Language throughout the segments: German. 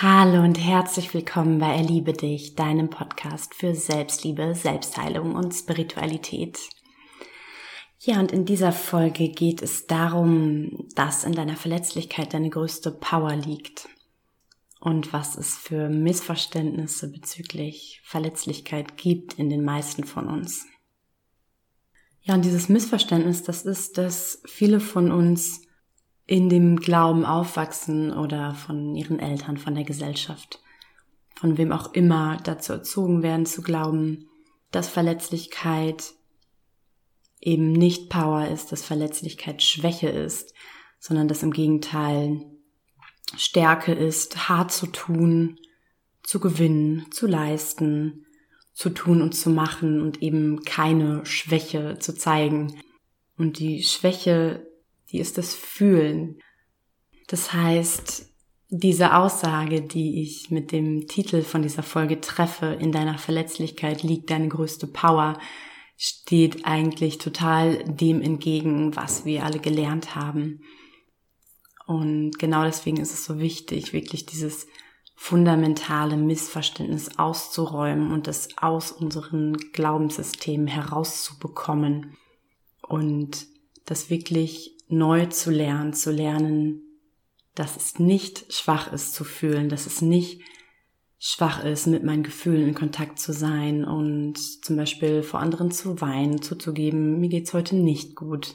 Hallo und herzlich willkommen bei Erliebe dich, deinem Podcast für Selbstliebe, Selbstheilung und Spiritualität. Ja, und in dieser Folge geht es darum, dass in deiner Verletzlichkeit deine größte Power liegt und was es für Missverständnisse bezüglich Verletzlichkeit gibt in den meisten von uns. Ja, und dieses Missverständnis, das ist, dass viele von uns in dem Glauben aufwachsen oder von ihren Eltern, von der Gesellschaft, von wem auch immer dazu erzogen werden zu glauben, dass Verletzlichkeit eben nicht Power ist, dass Verletzlichkeit Schwäche ist, sondern dass im Gegenteil Stärke ist, hart zu tun, zu gewinnen, zu leisten, zu tun und zu machen und eben keine Schwäche zu zeigen. Und die Schwäche die ist das Fühlen. Das heißt, diese Aussage, die ich mit dem Titel von dieser Folge treffe, in deiner Verletzlichkeit liegt deine größte Power, steht eigentlich total dem entgegen, was wir alle gelernt haben. Und genau deswegen ist es so wichtig, wirklich dieses fundamentale Missverständnis auszuräumen und das aus unseren Glaubenssystemen herauszubekommen und das wirklich neu zu lernen, zu lernen, dass es nicht schwach ist zu fühlen, dass es nicht schwach ist, mit meinen Gefühlen in Kontakt zu sein und zum Beispiel vor anderen zu weinen, zuzugeben, mir geht's heute nicht gut.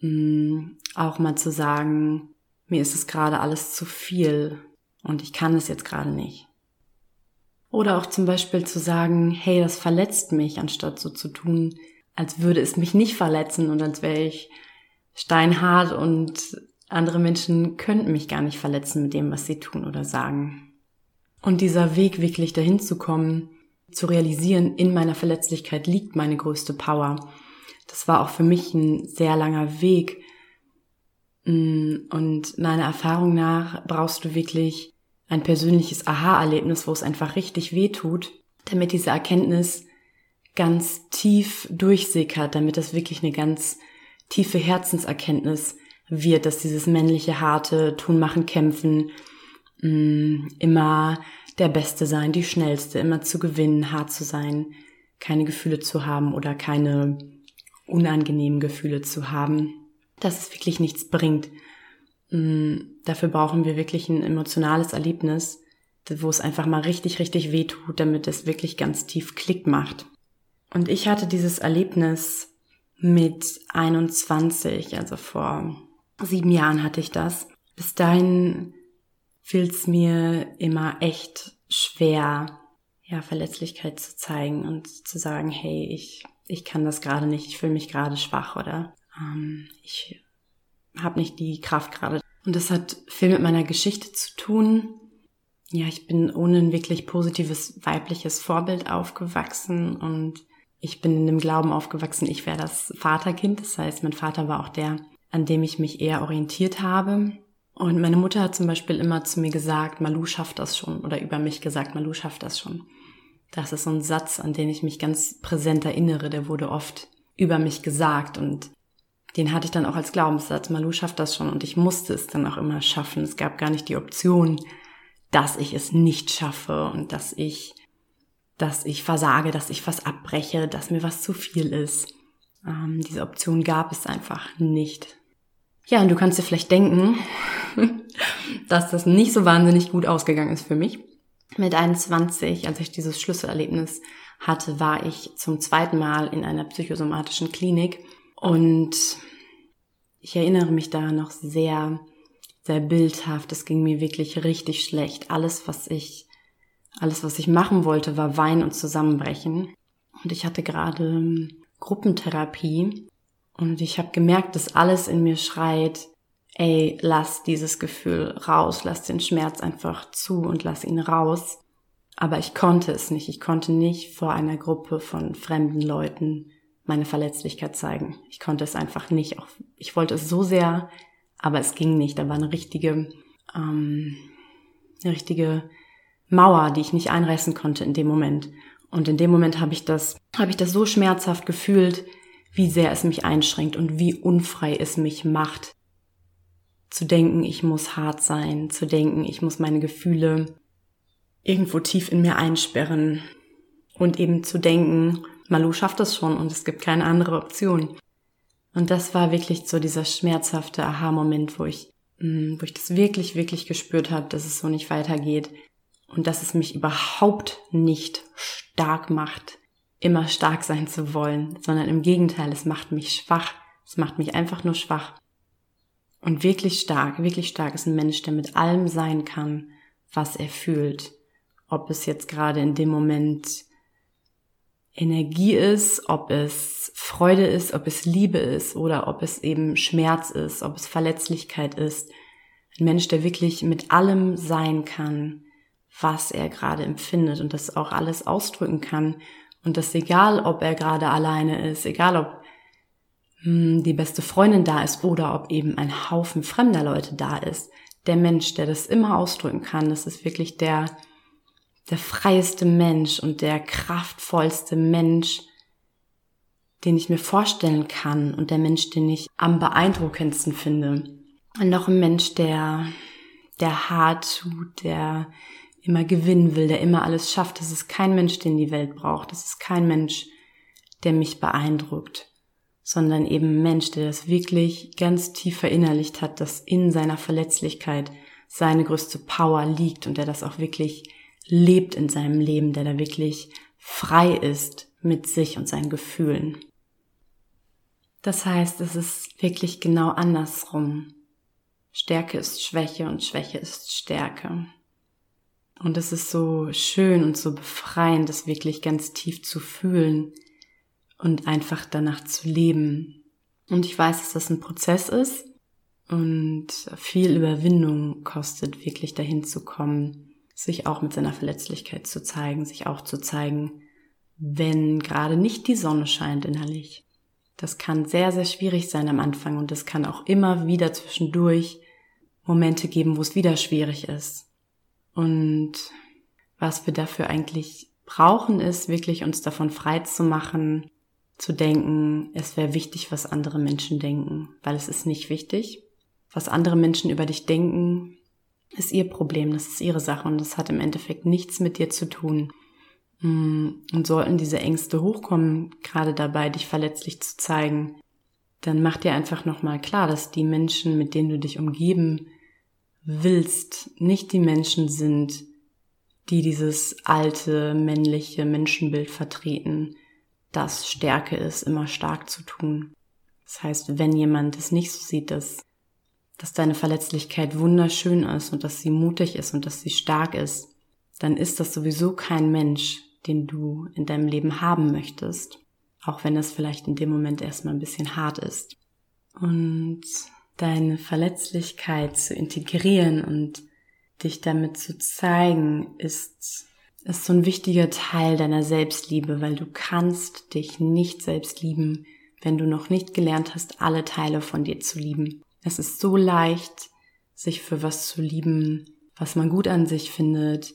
Mm, auch mal zu sagen, mir ist es gerade alles zu viel und ich kann es jetzt gerade nicht. Oder auch zum Beispiel zu sagen, hey, das verletzt mich, anstatt so zu tun, als würde es mich nicht verletzen und als wäre ich steinhart und andere Menschen könnten mich gar nicht verletzen mit dem, was sie tun oder sagen. Und dieser Weg wirklich dahin zu kommen, zu realisieren, in meiner Verletzlichkeit liegt meine größte Power. Das war auch für mich ein sehr langer Weg. Mm, und meiner Erfahrung nach brauchst du wirklich ein persönliches Aha-Erlebnis, wo es einfach richtig weh tut, damit diese Erkenntnis ganz tief durchsickert, damit das wirklich eine ganz tiefe Herzenserkenntnis wird, dass dieses männliche, harte Tun, Machen, Kämpfen mh, mm, immer der Beste sein, die Schnellste, immer zu gewinnen, hart zu sein, keine Gefühle zu haben oder keine unangenehmen Gefühle zu haben, dass es wirklich nichts bringt. Mh, mm, dafür brauchen wir wirklich ein emotionales Erlebnis, wo es einfach mal richtig, richtig weh tut, damit es wirklich ganz tief Klick macht. Und ich hatte dieses Erlebnis mit 21, also vor sieben Jahren hatte ich das. Bis dahin fiel es mir immer echt schwer, ja, Verletzlichkeit zu zeigen und zu sagen, hey, ich, ich kann das gerade nicht, ich fühle mich gerade schwach oder ähm, ich habe nicht die Kraft gerade. Und das hat viel mit meiner Geschichte zu tun. Ja, ich bin ohne ein wirklich positives weibliches Vorbild aufgewachsen und ich bin in dem Glauben aufgewachsen, ich wäre das Vaterkind. Das heißt, mein Vater war auch der, an dem ich mich eher orientiert habe. Und meine Mutter hat zum Beispiel immer zu mir gesagt, Malu schafft das schon. Oder über mich gesagt, Malu schafft das schon. Das ist so ein Satz, an den ich mich ganz präsent erinnere. Der wurde oft über mich gesagt. Und den hatte ich dann auch als Glaubenssatz. Malu schafft das schon. Und ich musste es dann auch immer schaffen. Es gab gar nicht die Option, dass ich es nicht schaffe und dass ich dass ich versage, dass ich was abbreche, dass mir was zu viel ist. Ähm, diese Option gab es einfach nicht. Ja, und du kannst dir vielleicht denken, dass das nicht so wahnsinnig gut ausgegangen ist für mich. Mit 21, als ich dieses Schlüsselerlebnis hatte, war ich zum zweiten Mal in einer psychosomatischen Klinik und ich erinnere mich da noch sehr, sehr bildhaft. Es ging mir wirklich richtig schlecht. Alles, was ich alles, was ich machen wollte, war weinen und zusammenbrechen. Und ich hatte gerade ähm, Gruppentherapie und ich habe gemerkt, dass alles in mir schreit, ey, lass dieses Gefühl raus, lass den Schmerz einfach zu und lass ihn raus. Aber ich konnte es nicht. Ich konnte nicht vor einer Gruppe von fremden Leuten meine Verletzlichkeit zeigen. Ich konnte es einfach nicht. Ich wollte es so sehr, aber es ging nicht. Da war eine richtige, ähm, eine richtige Mauer, die ich nicht einreißen konnte in dem Moment. Und in dem Moment habe ich das, habe ich das so schmerzhaft gefühlt, wie sehr es mich einschränkt und wie unfrei es mich macht. zu denken, ich muss hart sein, zu denken, ich muss meine Gefühle irgendwo tief in mir einsperren und eben zu denken, Malu schafft das schon und es gibt keine andere Option. Und das war wirklich so dieser schmerzhafte Aha-Moment, wo ich, mm, wo ich das wirklich, wirklich gespürt habe, dass es so nicht weitergeht und dass es mich überhaupt nicht stark macht, immer stark sein zu wollen, sondern im Gegenteil, es macht mich schwach. Es macht mich einfach nur schwach. Und wirklich stark, wirklich stark ist ein Mensch, der mit allem sein kann, was er fühlt. Ob es jetzt gerade in dem Moment Energie ist, ob es Freude ist, ob es Liebe ist oder ob es eben Schmerz ist, ob es Verletzlichkeit ist. Ein Mensch, der wirklich mit allem sein kann, was er gerade empfindet und das auch alles ausdrücken kann. Und das egal, ob er gerade alleine ist, egal ob hm, die beste Freundin da ist oder ob eben ein Haufen fremder Leute da ist. Der Mensch, der das immer ausdrücken kann, das ist wirklich der, der freieste Mensch und der kraftvollste Mensch, den ich mir vorstellen kann und der Mensch, den ich am beeindruckendsten finde. Und noch ein Mensch, der, der hart tut, der immer gewinnen will, der immer alles schafft. Das ist kein Mensch, den die Welt braucht. Das ist kein Mensch, der mich beeindruckt, sondern eben ein Mensch, der das wirklich ganz tief verinnerlicht hat, dass in seiner Verletzlichkeit seine größte Power liegt und der das auch wirklich lebt in seinem Leben, der da wirklich frei ist mit sich und seinen Gefühlen. Das heißt, es ist wirklich genau andersrum. Stärke ist Schwäche und Schwäche ist Stärke. Und es ist so schön und so befreiend, das wirklich ganz tief zu fühlen und einfach danach zu leben. Und ich weiß, dass das ein Prozess ist und viel Überwindung kostet, wirklich dahin zu kommen, sich auch mit seiner Verletzlichkeit zu zeigen, sich auch zu zeigen, wenn gerade nicht die Sonne scheint innerlich. Das kann sehr, sehr schwierig sein am Anfang und es kann auch immer wieder zwischendurch Momente geben, wo es wieder schwierig ist. Und was wir dafür eigentlich brauchen, ist wirklich uns davon frei zu machen, zu denken, es wäre wichtig, was andere Menschen denken, weil es ist nicht wichtig. Was andere Menschen über dich denken, ist ihr Problem, das ist ihre Sache und das hat im Endeffekt nichts mit dir zu tun. Mm, und sollten diese Ängste hochkommen, gerade dabei, dich verletzlich zu zeigen, dann mach dir einfach nochmal klar, dass die Menschen, mit denen du dich umgeben willst, nicht die Menschen sind, die dieses alte männliche Menschenbild vertreten, das Stärke ist, immer stark zu tun. Das heißt, wenn jemand es nicht so sieht, dass dass deine Verletzlichkeit wunderschön ist und dass sie mutig ist und dass sie stark ist, dann ist das sowieso kein Mensch, den du in deinem Leben haben möchtest, auch wenn es vielleicht in dem Moment erstmal ein bisschen hart ist. Und deine Verletzlichkeit zu integrieren und dich damit zu zeigen, ist, ist so ein wichtiger Teil deiner Selbstliebe, weil du kannst dich nicht selbst lieben, wenn du noch nicht gelernt hast, alle Teile von dir zu lieben. Es ist so leicht, sich für was zu lieben, was man gut an sich findet,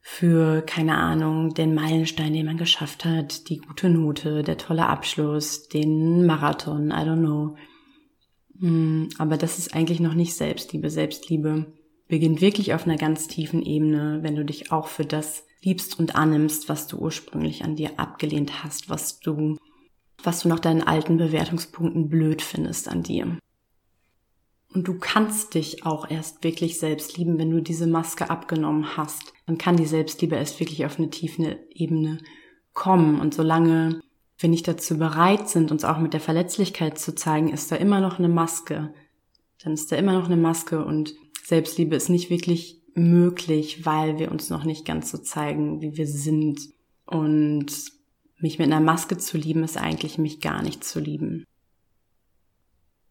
für, keine Ahnung, den Meilenstein, den man geschafft hat, die gute Note, der tolle Abschluss, den Marathon, I don't know. Hm, aber das ist eigentlich noch nicht Selbstliebe. Selbstliebe beginnt wirklich auf einer ganz tiefen Ebene, wenn du dich auch für das liebst und annimmst, was du ursprünglich an dir abgelehnt hast, was du, was du nach deinen alten Bewertungspunkten blöd findest an dir. Und du kannst dich auch erst wirklich selbst lieben, wenn du diese Maske abgenommen hast. Dann kann die Selbstliebe erst wirklich auf eine tiefe Ebene kommen. Und solange wir nicht dazu bereit sind, uns auch mit der Verletzlichkeit zu zeigen, ist da immer noch eine Maske. Dann ist da immer noch eine Maske und Selbstliebe ist nicht wirklich möglich, weil wir uns noch nicht ganz so zeigen, wie wir sind. Und mich mit einer Maske zu lieben, ist eigentlich mich gar nicht zu lieben.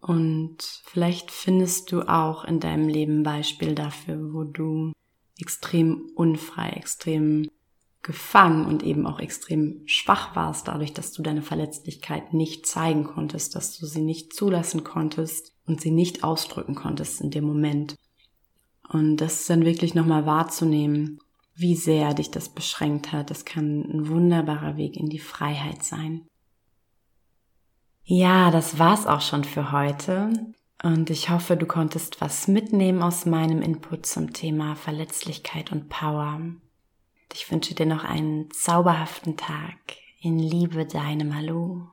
Und vielleicht findest du auch in deinem Leben Beispiel dafür, wo du extrem unfrei, extrem gefangen und eben auch extrem schwach warst, dadurch, dass du deine Verletzlichkeit nicht zeigen konntest, dass du sie nicht zulassen konntest und sie nicht ausdrücken konntest in dem Moment. Und das dann wirklich nochmal wahrzunehmen, wie sehr dich das beschränkt hat, das kann ein wunderbarer Weg in die Freiheit sein. Ja, das war's auch schon für heute. Und ich hoffe, du konntest was mitnehmen aus meinem Input zum Thema Verletzlichkeit und Power. Ich wünsche dir noch einen zauberhaften Tag. In Liebe, deine Malu.